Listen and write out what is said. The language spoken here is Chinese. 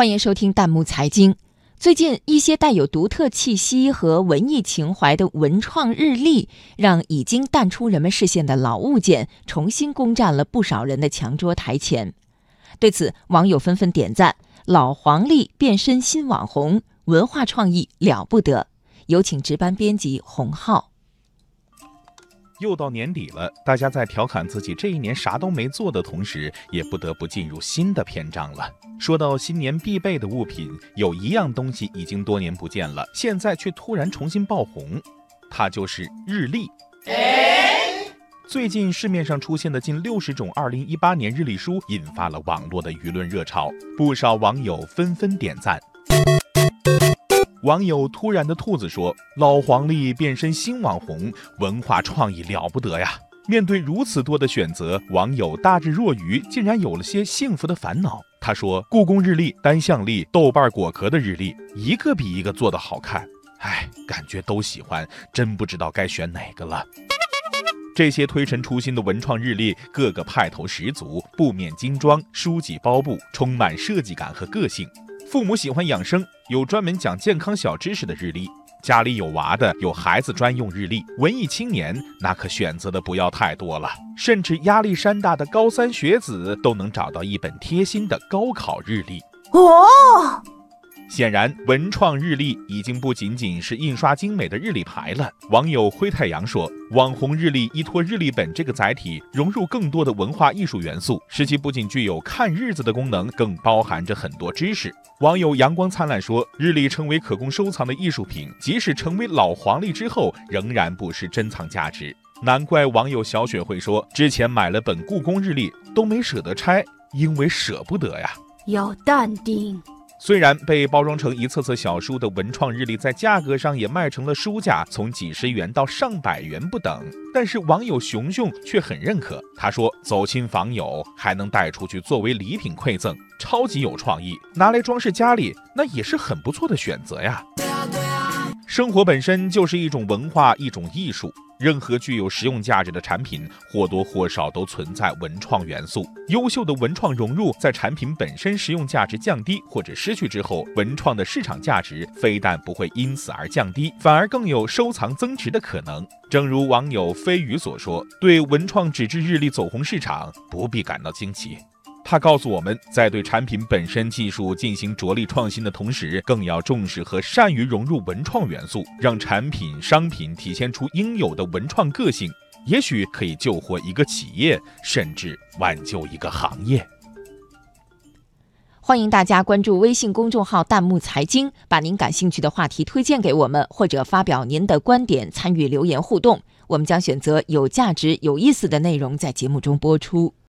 欢迎收听弹幕财经。最近，一些带有独特气息和文艺情怀的文创日历，让已经淡出人们视线的老物件重新攻占了不少人的墙桌台前。对此，网友纷纷点赞：“老黄历变身新网红，文化创意了不得。”有请值班编辑洪浩。又到年底了，大家在调侃自己这一年啥都没做的同时，也不得不进入新的篇章了。说到新年必备的物品，有一样东西已经多年不见了，现在却突然重新爆红，它就是日历。最近市面上出现的近六十种2018年日历书，引发了网络的舆论热潮，不少网友纷纷点赞。网友突然的兔子说：“老黄历变身新网红，文化创意了不得呀！”面对如此多的选择，网友大智若愚竟然有了些幸福的烦恼。他说：“故宫日历、单向历、豆瓣果壳的日历，一个比一个做的好看。哎，感觉都喜欢，真不知道该选哪个了。”这些推陈出新的文创日历，个个派头十足，布面精装，书籍包布，充满设计感和个性。父母喜欢养生，有专门讲健康小知识的日历；家里有娃的，有孩子专用日历；文艺青年那可选择的不要太多了，甚至压力山大的高三学子都能找到一本贴心的高考日历。哦。显然，文创日历已经不仅仅是印刷精美的日历牌了。网友灰太阳说：“网红日历依托日历本这个载体，融入更多的文化艺术元素，使其不仅具有看日子的功能，更包含着很多知识。”网友阳光灿烂说：“日历成为可供收藏的艺术品，即使成为老黄历之后，仍然不失珍藏价值。难怪网友小雪会说，之前买了本故宫日历都没舍得拆，因为舍不得呀。”要淡定。虽然被包装成一册册小书的文创日历，在价格上也卖成了书价，从几十元到上百元不等，但是网友熊熊却很认可。他说：“走亲访友，还能带出去作为礼品馈赠，超级有创意，拿来装饰家里，那也是很不错的选择呀。”生活本身就是一种文化，一种艺术。任何具有实用价值的产品，或多或少都存在文创元素。优秀的文创融入，在产品本身实用价值降低或者失去之后，文创的市场价值非但不会因此而降低，反而更有收藏增值的可能。正如网友飞鱼所说：“对文创纸质日历走红市场，不必感到惊奇。”他告诉我们，在对产品本身技术进行着力创新的同时，更要重视和善于融入文创元素，让产品商品体现出应有的文创个性，也许可以救活一个企业，甚至挽救一个行业。欢迎大家关注微信公众号“弹幕财经”，把您感兴趣的话题推荐给我们，或者发表您的观点，参与留言互动，我们将选择有价值、有意思的内容在节目中播出。